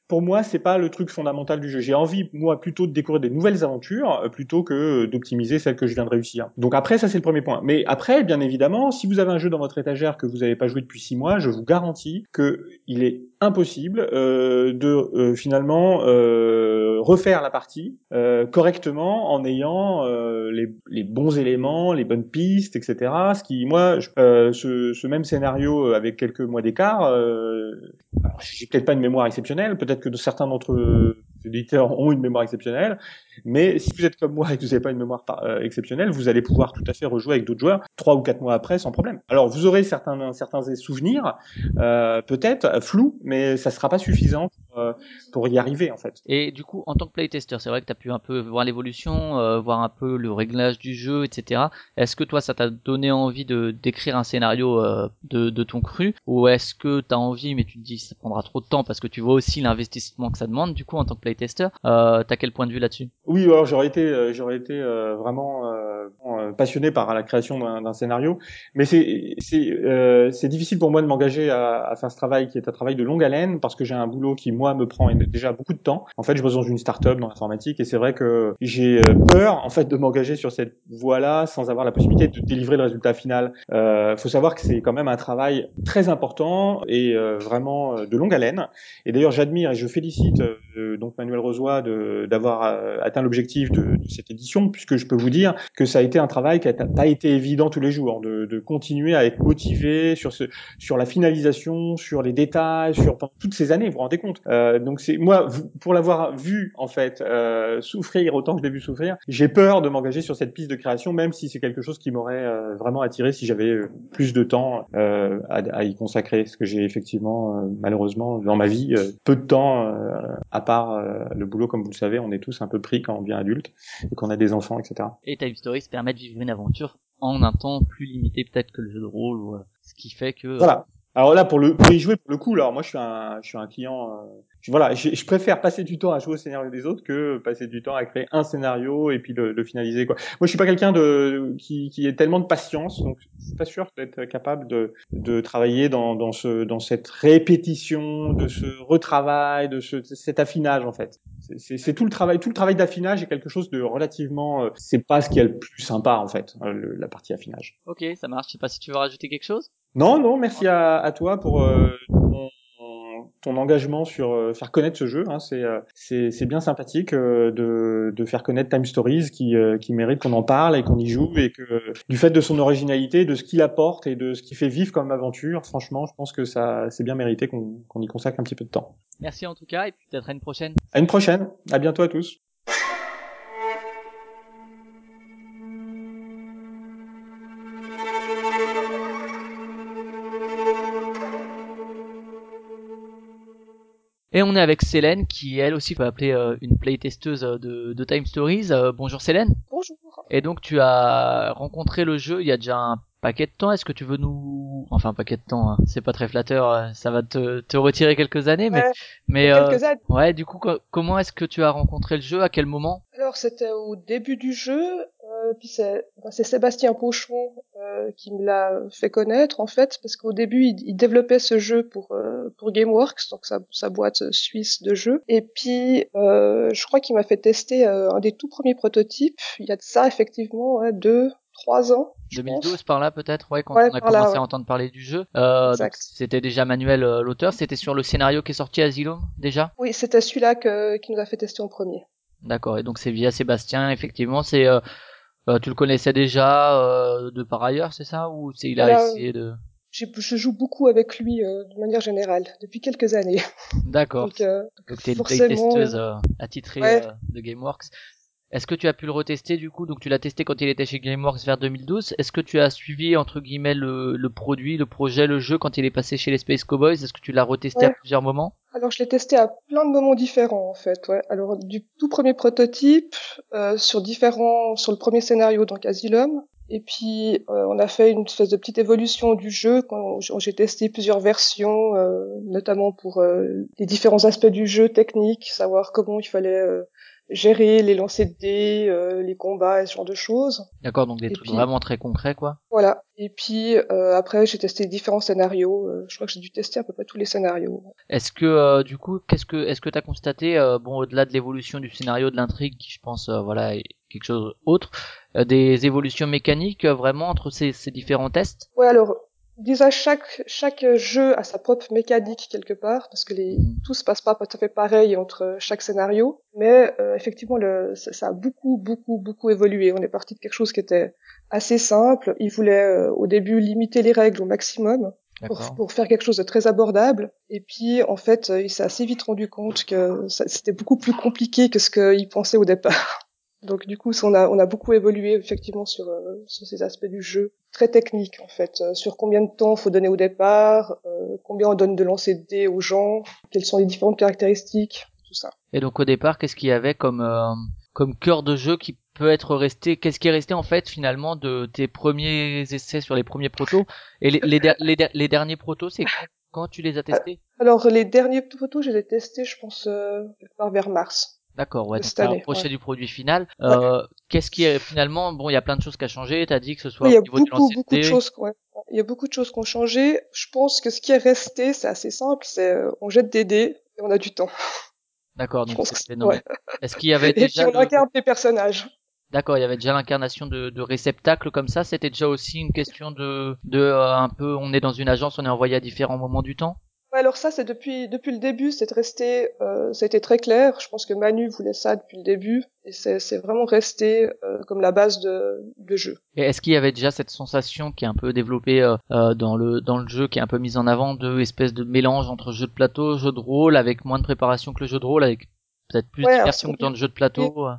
pour moi, c'est pas le truc fondamental du jeu. J'ai envie, moi, plutôt de découvrir des nouvelles aventures euh, plutôt que d'optimiser celles que je viens de réussir. Donc après, ça c'est le premier point. Mais après, bien évidemment, si vous avez un jeu dans votre étagère que vous n'avez pas joué depuis six mois, je vous garantis que il est impossible euh, de euh, finalement euh, refaire la partie euh, correctement en ayant euh, les, les bons éléments, les bonnes pistes, etc. Ce qui, moi, je- euh, ce, ce même scénario avec quelques mois d'écart, j'ai peut-être pas une mémoire exceptionnelle, peut-être que certains d'entre les éditeurs ont une mémoire exceptionnelle, mais si vous êtes comme moi et que vous n'avez pas une mémoire euh, exceptionnelle, vous allez pouvoir tout à fait rejouer avec d'autres joueurs trois ou quatre mois après sans problème. Alors vous aurez certains certains souvenirs, euh, peut-être flous, mais ça sera pas suffisant pour euh, pour y arriver en fait. Et du coup, en tant que playtester, c'est vrai que tu as pu un peu voir l'évolution, euh, voir un peu le réglage du jeu, etc. Est-ce que toi, ça t'a donné envie de d'écrire un scénario euh, de, de ton cru? Ou est-ce que tu as envie, mais tu te dis ça prendra trop de temps parce que tu vois aussi l'investissement que ça demande, du coup, en tant que playtester euh, T'as quel point de vue là-dessus? Oui, alors j'aurais été, euh, j'aurais été euh, vraiment euh, passionné par la création d'un scénario, mais c'est c'est euh, difficile pour moi de m'engager à, faire ce travail qui est un travail de longue haleine parce que j'ai un boulot qui moi me prend déjà beaucoup de temps. En fait, je bosse dans une start-up dans l'informatique et c'est vrai que j'ai peur en fait de m'engager sur cette voie-là sans avoir la possibilité de délivrer le résultat final. Euh, faut savoir que c'est quand même un travail très important et vraiment de longue haleine. Et d'ailleurs, j'admire et je félicite donc Manuel Rosoy d'avoir atteint l'objectif de, de cette édition puisque je peux vous dire que ça a été un travail qui n'a pas été évident tous les jours de, de continuer à être motivé sur ce sur la finalisation, sur les détails, sur toutes ces années, vous vous rendez compte. Euh, donc c'est moi pour l'avoir vu en fait euh, souffrir autant que je l'ai vu souffrir, j'ai peur de m'engager sur cette piste de création, même si c'est quelque chose qui m'aurait euh, vraiment attiré si j'avais euh, plus de temps euh, à, à y consacrer, parce que j'ai effectivement euh, malheureusement dans ma vie peu de temps à part le boulot, comme vous le savez, on est tous un peu pris quand on devient adulte et qu'on a des enfants, etc. Et Time Stories permet de vivre une aventure en un temps plus limité peut-être que le jeu de rôle, ou, euh, ce qui fait que... euh, Voilà. Alors là, pour le pour y jouer pour le coup, alors moi je suis un je suis un client. euh, je, voilà, je, je préfère passer du temps à jouer au scénario des autres que passer du temps à créer un scénario et puis le, le finaliser quoi. Moi je suis pas quelqu'un de qui qui ait tellement de patience, donc je suis pas sûr d'être capable de de travailler dans dans ce dans cette répétition, de ce retravail, de ce cet affinage en fait. C'est- tout le travail, tout le travail d'affinage est quelque chose de relativement. euh, c'est pas ce qui est le plus sympa en fait, euh, le- la partie affinage. Ok, ça marche. Je sais pas si tu veux rajouter quelque chose? Non, non, merci à, à toi pour euh, ton, ton engagement sur euh, faire connaître ce jeu. Hein, c'est euh, bien sympathique euh, de, de faire connaître Time Stories qui euh, qui mérite qu'on en parle et qu'on y joue et que du fait de son originalité, de ce qu'il apporte et de ce qu'il fait vivre comme aventure, franchement, je pense que ça c'est bien mérité qu'on qu'on y consacre un petit peu de temps. Merci en tout cas, et puis peut-être à une prochaine. À une prochaine. À bientôt à tous. Et on est avec Célène, qui elle aussi peut appeler euh, une playtesteuse euh, de, de Time Stories. Euh, bonjour Célène. Bonjour. Et donc tu as rencontré le jeu il y a déjà un paquet de temps. Est-ce que tu veux nous... Enfin un paquet de temps, hein, c'est pas très flatteur, euh, ça va te, te retirer quelques années, mais... Ouais, mais euh, années. Ouais, du coup, co- comment est-ce que tu as rencontré le jeu? À quel moment? Alors c'était au début du jeu, euh, puis c'est c'est Sébastien Pochon euh, qui me l'a fait connaître en fait, parce qu'au début il, il développait ce jeu pour euh, pour GameWorks, donc sa, sa boîte suisse de jeux. Et puis euh, je crois qu'il m'a fait tester un des tout premiers prototypes. Il y a de ça effectivement ouais, deux, trois ans. je 2012 pense. par là peut-être, ouais, quand Ouais, on a là, commencé ouais. à entendre parler du jeu. Euh, c'était déjà Manuel euh, l'auteur, c'était sur le scénario qui est sorti Asylum déjà? Oui, c'était celui-là qui nous a fait tester en premier. D'accord, et donc c'est via Sébastien, effectivement, c'est... Euh, euh, tu le connaissais déjà euh, de par ailleurs, c'est ça? Ou c'est il a Voilà. essayé de... Je joue beaucoup avec lui euh, de manière générale depuis quelques années. D'accord, Donc, euh, donc t'es une forcément, playtesteuse euh, attitrée Ouais. euh, de GameWorks. Est-ce que tu as pu le retester du coup? Donc tu l'as testé quand il était chez GameWorks vers 2012. Est-ce que tu as suivi entre guillemets le, le produit, le projet, le jeu quand il est passé chez les Space Cowboys? Est-ce que tu l'as retesté à plusieurs moments? Alors je l'ai testé à plein de moments différents en fait. Ouais. Alors du tout premier prototype euh, sur différents, sur le premier scénario donc Asylum. Et puis euh, on a fait une espèce de petite évolution du jeu j'ai testé plusieurs versions, euh, notamment pour les différents aspects du jeu technique, savoir comment il fallait gérer les lancers de dés, euh, les combats et ce genre de choses. D'accord, donc des Et trucs puis- vraiment très concrets quoi. Voilà. Et puis euh, après j'ai testé différents scénarios. Euh, je crois que j'ai dû tester à peu près tous les scénarios. Est-ce que euh, du coup, qu'est-ce que est-ce que t'as constaté, euh, bon au-delà de l'évolution du scénario, de l'intrigue, qui je pense euh, voilà est quelque chose autre, euh, des évolutions mécaniques euh, vraiment entre ces, ces différents tests? Ouais, alors, déjà, chaque, chaque jeu a sa propre mécanique quelque part, parce que les, Mhm. tout se passe pas tout à fait pareil entre chaque scénario, mais euh, effectivement, le, ça, ça a beaucoup, beaucoup, beaucoup évolué. On est parti de quelque chose qui était assez simple. Il voulait euh, au début limiter les règles au maximum pour, pour faire quelque chose de très abordable. Et puis, en fait, euh, il s'est assez vite rendu compte que c'était beaucoup plus compliqué que ce qu'il pensait au départ. Donc du coup, on a, on a beaucoup évolué effectivement sur, euh, sur ces aspects du jeu, très techniques en fait, euh, sur combien de temps faut donner au départ, euh, combien on donne de lancer de dés aux gens, quelles sont les différentes caractéristiques, tout ça. Et donc au départ, qu'est-ce qu'il y avait comme euh, comme cœur de jeu qui peut être resté Qu'est-ce qui est resté en fait finalement de tes premiers essais sur les premiers protos? Et les, les, der- les, der- les derniers protos, c'est quand, tu les as testés? Alors les derniers photos, je les ai testés, je pense, euh, quelque part vers mars. D'accord, ouais. Donc cette t'as année, approché ouais. du produit final. Euh, Qu'est-ce qui est finalement Bon, il y a plein de choses qui a changé. T'as dit que ce soit Oui, au niveau du beaucoup, de beaucoup de choses. Ouais. Il y a beaucoup de choses qui ont changé. Je pense que ce qui est resté, c'est assez simple. C'est euh, on jette des dés et on a du temps. D'accord, donc c'est- ouais. Est-ce qu'il y avait Et puis déjà le- incarne des personnages. D'accord, il y avait déjà l'incarnation de, de réceptacles comme ça. C'était déjà aussi une question de, de euh, un peu. On est dans une agence, on est envoyé à différents moments du temps? Alors ça, c'est depuis depuis le début, c'est resté, euh, ça a été très clair. Je pense que Manu voulait ça depuis le début, et c'est vraiment resté euh, comme la base de, de jeu. Et est-ce qu'il y avait déjà cette sensation qui est un peu développée euh, euh, dans le dans le jeu, qui est un peu mise en avant de espèce de mélange entre jeu de plateau, jeu de rôle, avec moins de préparation que le jeu de rôle, avec peut-être plus Ouais, d'immersion alors, que dans le jeu de plateau. euh?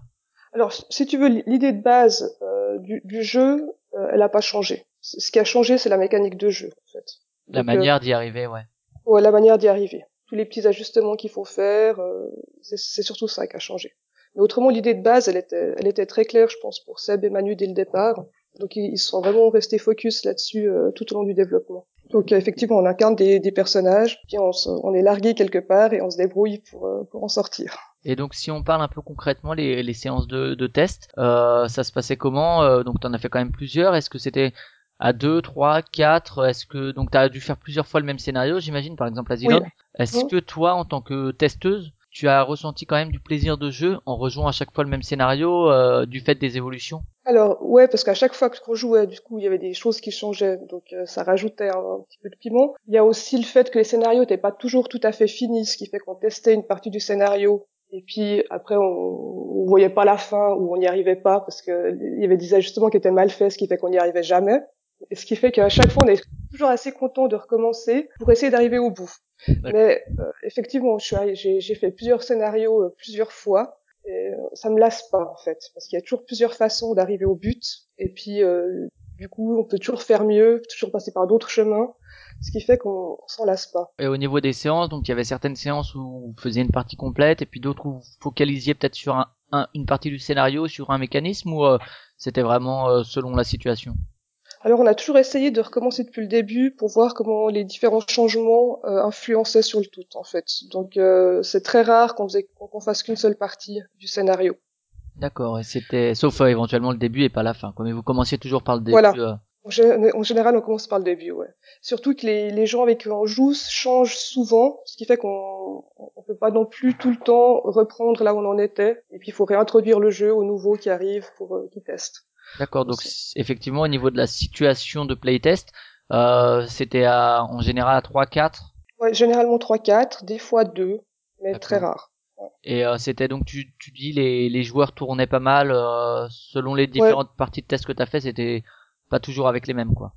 Alors, si tu veux, l'idée de base euh, du, du jeu, elle a pas changé. Ce qui a changé, c'est la mécanique de jeu, en fait. La Donc, manière d'y arriver, ouais. Ouais, la manière d'y arriver. Tous les petits ajustements qu'il faut faire, euh, c'est surtout ça qui a changé. Mais autrement, l'idée de base, elle était, elle était très claire, je pense, pour Seb et Manu dès le départ. Donc ils, sont vraiment restés focus là-dessus euh, tout au long du développement. Donc euh, effectivement, on incarne des, des personnages, puis on, se- on est largué quelque part et on se débrouille pour, euh, pour en sortir. Et donc si on parle un peu concrètement les, les séances de, de test, euh, ça se passait comment? Euh, Donc t'en as fait quand même plusieurs. Est-ce que c'était à deux, trois, quatre Est-ce que donc t'as dû faire plusieurs fois le même scénario, j'imagine, par exemple Asylum Est-ce que toi, en tant que testeuse, tu as ressenti quand même du plaisir de jeu en rejoignant à chaque fois le même scénario euh, du fait des évolutions? Alors ouais, parce qu'à chaque fois qu'on jouait, du coup, il y avait des choses qui changeaient, donc euh, ça rajoutait un, un petit peu de piment. Il y a aussi le fait que les scénarios n'étaient pas toujours tout à fait finis, ce qui fait qu'on testait une partie du scénario et puis après on, on voyait pas la fin ou on n'y arrivait pas parce que il y avait des ajustements qui étaient mal faits, ce qui fait qu'on n'y arrivait jamais. Et ce qui fait qu'à chaque fois on est toujours assez content de recommencer pour essayer d'arriver au bout. Mais euh, effectivement, j'ai fait plusieurs scénarios euh, plusieurs fois et euh, ça me lasse pas en fait parce qu'il y a toujours plusieurs façons d'arriver au but. Et puis euh, du coup on peut toujours faire mieux toujours passer par d'autres chemins ce qui fait qu'on on s'en lasse pas. Et au niveau des séances, donc il y avait certaines séances où vous faisiez une partie complète et puis d'autres où vous focalisiez peut-être sur un, un- une partie du scénario, sur un mécanisme ou euh, c'était vraiment euh, selon la situation? Alors on a toujours essayé de recommencer depuis le début pour voir comment les différents changements euh, influençaient sur le tout en fait donc euh, c'est très rare qu'on qu'on fasse qu'une seule partie du scénario D'accord, et c'était sauf euh, éventuellement le début et pas la fin. Quoi. Mais vous commenciez toujours par le début. Voilà. euh. En, gé- en général, on commence par le début, ouais. Surtout que les, les gens avec qui on joue changent souvent, ce qui fait qu'on on peut pas non plus tout le temps reprendre là où on en était. Et puis, il faut réintroduire le jeu aux nouveaux qui arrivent pour euh, qui testent. D'accord, donc effectivement au niveau de la situation de playtest, euh, c'était à, en général à 3-4 Ouais, généralement 3-4, des fois 2, mais très rare. et euh, c'était donc tu, tu dis les, les joueurs tournaient pas mal euh, selon les différentes parties de test que tu as fait, c'était pas toujours avec les mêmes quoi.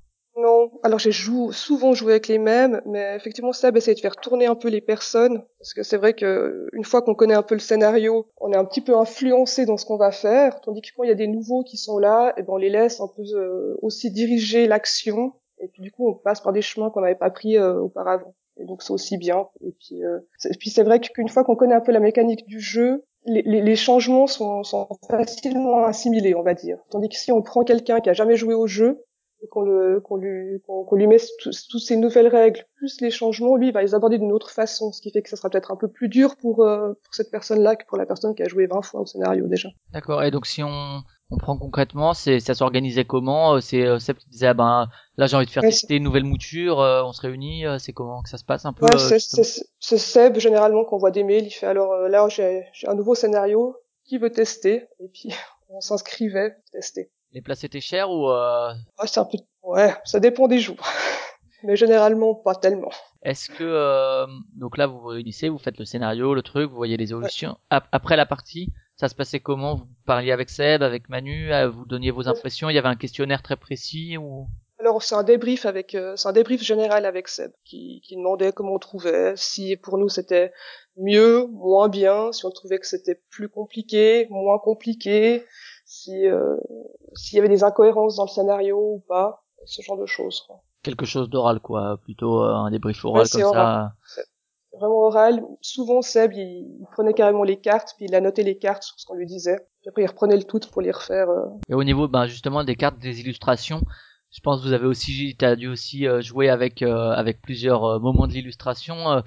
Alors j'ai jou- souvent joué avec les mêmes, mais effectivement Seb essaie de faire tourner un peu les personnes, parce que c'est vrai que une fois qu'on connaît un peu le scénario, on est un petit peu influencé dans ce qu'on va faire, tandis que quand il y a des nouveaux qui sont là, et ben on les laisse un peu euh, aussi diriger l'action, et puis du coup on passe par des chemins qu'on n'avait pas pris euh, auparavant. Et donc c'est aussi bien. Et puis, euh, puis c'est vrai qu'une fois qu'on connaît un peu la mécanique du jeu, les, les, les changements sont, sont facilement assimilés, on va dire. Tandis que si on prend quelqu'un qui a jamais joué au jeu, qu'on le qu'on lui qu'on lui met tous- toutes ces nouvelles règles plus les changements lui il va les aborder d'une autre façon ce qui fait que ça sera peut-être un peu plus dur pour euh, pour cette personne là que pour la personne qui a joué 20 fois au scénario déjà. D'accord, et donc si on, on prend concrètement, c'est ça s'organisait comment Euh, C'est euh, Seb qui disait ah ben là j'ai envie de faire Ouais, tester une nouvelle mouture, euh, on se réunit, euh, c'est comment que ça se passe un peu ouais, euh, c'est Seb généralement qu'on voit des mails il fait alors là j'ai j'ai un nouveau scénario qui veut tester et puis on s'inscrivait pour tester Les places étaient chères ou euh, ouais, c'est un peu ouais ça dépend des jours. Mais généralement pas tellement. Est-ce que euh, donc là vous vous réunissez, vous faites le scénario, le truc, vous voyez les évolutions. Ap- Après la partie, ça se passait comment? Vous parliez avec Seb, avec Manu, euh, vous donniez vos impressions. Il y avait un questionnaire très précis ou? Alors c'est un débrief avec, euh, c'est un débrief général avec Seb qui, qui demandait comment on trouvait, si pour nous c'était mieux, moins bien, si on trouvait que c'était plus compliqué, moins compliqué, si euh, s'il y avait des incohérences dans le scénario ou pas, ce genre de choses. quoi. Quelque chose d'oral, quoi. Plutôt euh, un débrief oral Ouais, comme oral. ça. Vraiment oral. Souvent Seb il, il prenait carrément les cartes puis il annotait les cartes sur ce qu'on lui disait. Puis après il reprenait le tout pour les refaire. euh. Et au niveau, ben, justement, des cartes, des illustrations, je pense que vous avez aussi, t'as dû aussi euh, jouer avec euh, avec plusieurs moments de l'illustration.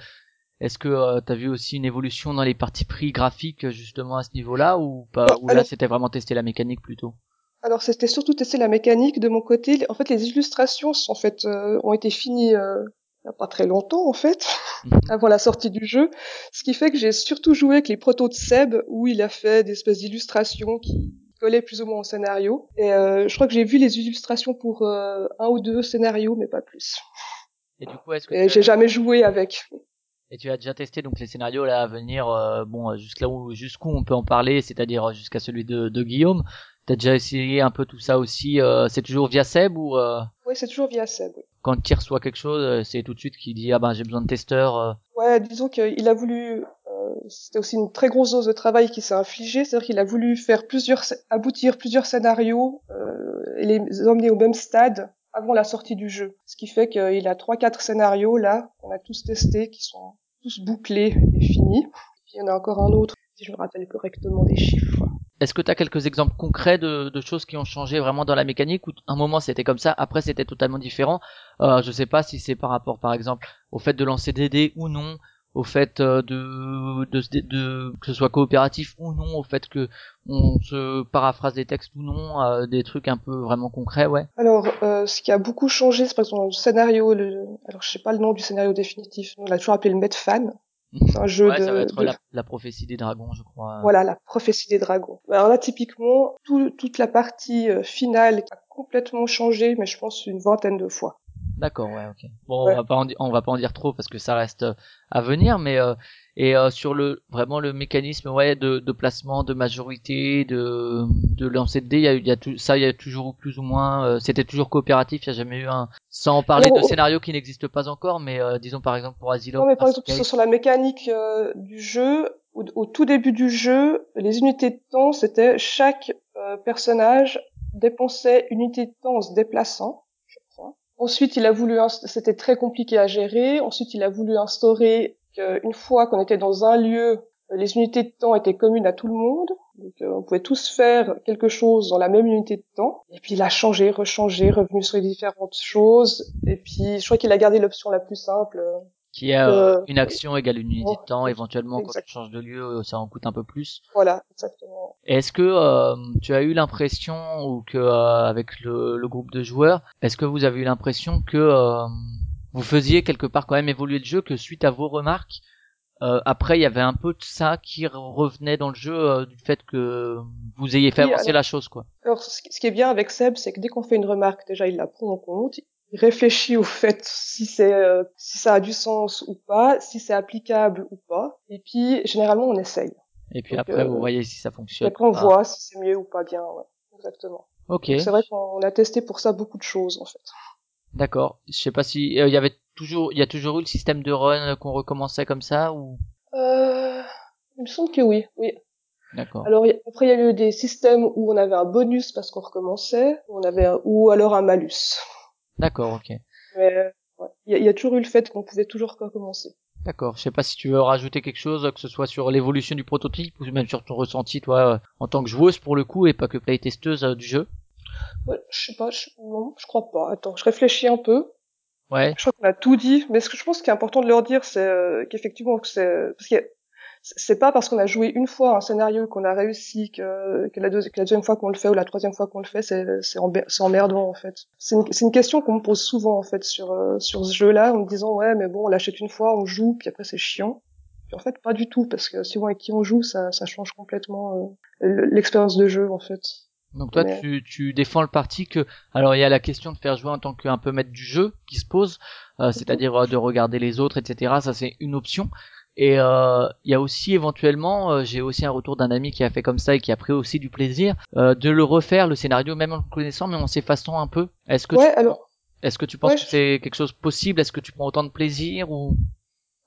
Est-ce que euh, t'as vu aussi une évolution dans les parties pris graphiques justement à ce niveau-là ou pas Non, Ou là alors- c'était vraiment tester la mécanique plutôt? Alors c'était surtout tester la mécanique de mon côté. En fait, les illustrations sont en fait euh, ont été finies euh, il y a pas très longtemps en fait, Mhm. avant la sortie du jeu. Ce qui fait que j'ai surtout joué avec les protos de Seb où il a fait des espèces d'illustrations qui collaient plus ou moins au scénario. Et euh, je crois que j'ai vu les illustrations pour euh, un ou deux scénarios, mais pas plus. Et du coup, est-ce que j'ai jamais joué avec. Et tu as déjà testé donc les scénarios là à venir, euh, bon jusqu'à où jusqu'où on peut en parler, c'est-à-dire euh, jusqu'à celui de, de Guillaume. T'as déjà essayé un peu tout ça aussi. euh, c'est toujours via Seb ou euh, Oui, c'est toujours via Seb. oui. quand il reçoit quelque chose, euh, c'est tout de suite qu'il dit ah ben j'ai besoin de testeurs. Ouais, disons qu'il a voulu. C'était aussi une très grosse dose de travail qui s'est infligée, c'est-à-dire qu'il a voulu faire plusieurs, aboutir plusieurs scénarios euh, et les emmener au même stade avant la sortie du jeu. Ce qui fait qu'il a trois, quatre scénarios là qu'on a tous testés, qui sont tous bouclés et finis. Il y en a encore un autre, si je me rappelle correctement des chiffres. Est-ce que tu as quelques exemples concrets de, choses qui ont changé vraiment dans la mécanique? Ou un moment c'était comme ça, après c'était totalement différent euh, Je sais pas si c'est par rapport par exemple au fait de lancer des dés ou non, au fait euh, de, de, de, que ce soit coopératif ou non, au fait que on se paraphrase des textes ou non, euh, des trucs un peu vraiment concrets, ouais. Alors, euh, ce qui a beaucoup changé, c'est par exemple le scénario. Le... Alors, je sais pas le nom du scénario définitif. On l'a toujours appelé le Medfan. C'est un jeu ouais, de, ça va être de- la, la prophétie des dragons, je crois. Voilà, la prophétie des dragons. Alors là, typiquement, tout- toute la partie euh, finale a complètement changé, mais je pense une vingtaine de fois. D'accord, ouais, ok. Bon, Ouais. on va pas en on va pas en dire trop parce que ça reste euh, à venir, mais euh, et euh, sur le vraiment le mécanisme, ouais, de, de placement, de majorité, de de lancer de dés, il y a, eu- il y a tout, ça, il y a toujours plus ou moins, euh, c'était toujours coopératif, il y a jamais eu un, sans parler Alors, de au- scénario qui n'existe pas encore, mais euh, disons par exemple pour Asylum. Non, mais par exemple, sur, la mécanique euh, du jeu, au, au tout début du jeu, les unités de temps, c'était chaque euh, personnage dépensait une unité de temps en se déplaçant. Ensuite, il a voulu, c'était très compliqué à gérer. Ensuite, il a voulu instaurer qu'une fois qu'on était dans un lieu, les unités de temps étaient communes à tout le monde. Donc, euh, on pouvait tous faire quelque chose dans la même unité de temps. Et puis, il a changé, rechangé, revenu sur les différentes choses. Et puis, je crois qu'il a gardé l'option la plus simple. Qui est euh, une action égale une unité de temps, éventuellement quand tu changes de lieu, ça en coûte un peu plus. Voilà, exactement. Est-ce que euh, tu as eu l'impression ou que euh, avec le, le groupe de joueurs, est-ce que vous avez eu l'impression que euh, vous faisiez quelque part quand même évoluer le jeu, que suite à vos remarques, euh, après il y avait un peu de ça qui re- revenait dans le jeu euh, du fait que vous ayez fait avancer alors- la chose quoi? Alors, ce qui est bien avec Seb, c'est que dès qu'on fait une remarque, déjà, il la prend en compte. Réfléchit au fait si c'est euh, si ça a du sens ou pas, si c'est applicable ou pas. Et puis, généralement, on essaye. Et puis Donc, après euh, vous voyez si ça Et fonctionne. après, on pas. voit si c'est mieux ou pas bien. Ouais, exactement. Ok, C'est vrai qu'on a testé pour ça beaucoup de choses, en fait. d'accord. Je sais pas si euh, il y avait toujours, il y a toujours eu le système de run qu'on recommençait comme ça ou? Euh, il me semble que oui, oui. D'accord. Alors, y après, il y a eu des systèmes où on avait un bonus parce qu'on recommençait, on avait un- ou alors un malus. D'accord, ok. Mais euh, ouais. il y, a- il y a toujours eu le fait qu'on pouvait toujours recommencer. D'accord. Je sais pas si tu veux rajouter quelque chose, que ce soit sur l'évolution du prototype ou même sur ton ressenti, toi, euh, en tant que joueuse pour le coup et pas que playtesteuse euh, du jeu. Ouais, je sais pas, je, non, je crois pas. Attends, je réfléchis un peu. Ouais. Je crois qu'on a tout dit, mais ce que je pense qui est important de leur dire, c'est euh, qu'effectivement, que c'est parce que c'est pas parce qu'on a joué une fois un scénario qu'on a réussi que, que, la, deuxi- que la deuxième fois qu'on le fait ou la troisième fois qu'on le fait, c'est c'est emmerdant en fait. C'est une, c'est une question qu'on me pose souvent en fait sur euh, sur ce jeu-là, en me disant ouais mais bon on l'achète une fois, on joue, puis après c'est chiant. Puis en fait pas du tout parce que suivant avec qui on joue, ça ça change complètement euh, le- l'expérience de jeu en fait. Donc toi, Mais- tu, tu défends le parti que, alors il y a la question de faire jouer en tant qu'un peu maître du jeu qui se pose, euh, c'est-à-dire euh, de regarder les autres, etc. Ça c'est une option. Et euh, il y a aussi éventuellement, euh, j'ai aussi un retour d'un ami qui a fait comme ça et qui a pris aussi du plaisir euh, de le refaire le scénario même en le connaissant mais en s'effaçant un peu. Est-ce que Ouais tu- alors Est-ce que tu penses Ouais, que c'est quelque chose possible? Est-ce que tu prends autant de plaisir ou?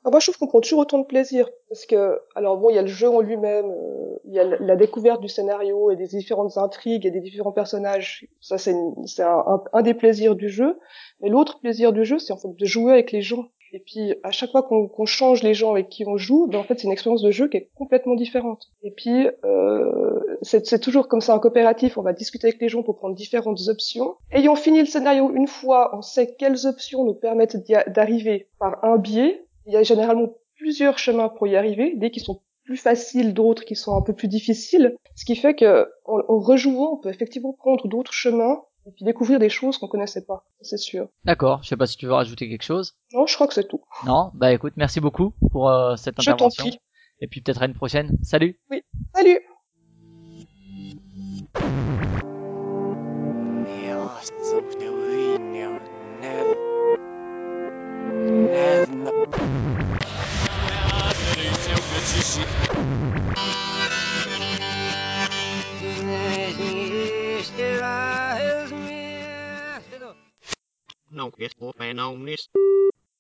Ah, moi, je trouve qu'on prend toujours autant de plaisir parce que, alors bon, il y a le jeu en lui-même, euh, il y a la découverte du scénario et des différentes intrigues et des différents personnages. Ça, c'est une- c'est un, un- un des plaisirs du jeu. Mais l'autre plaisir du jeu, c'est en fait de jouer avec les gens. Et puis, à chaque fois qu'on qu'on change les gens avec qui on joue, ben, en fait, c'est une expérience de jeu qui est complètement différente. Et puis, euh, c'est toujours comme ça un coopératif. On va discuter avec les gens pour prendre différentes options. Ayant fini le scénario une fois, on sait quelles options nous permettent d'arriver par un biais. Il y a généralement plusieurs chemins pour y arriver, des qui sont plus faciles, d'autres qui sont un peu plus difficiles. Ce qui fait que, en, en rejouant, on peut effectivement prendre d'autres chemins et puis découvrir des choses qu'on connaissait pas. C'est sûr. D'accord. Je sais pas si tu veux rajouter quelque chose. Non, je crois que c'est tout. Non. Bah écoute, merci beaucoup pour euh, cette Je t'en intervention. prie. Et puis peut-être à une prochaine. Salut. Salut! Não estou bem não nisso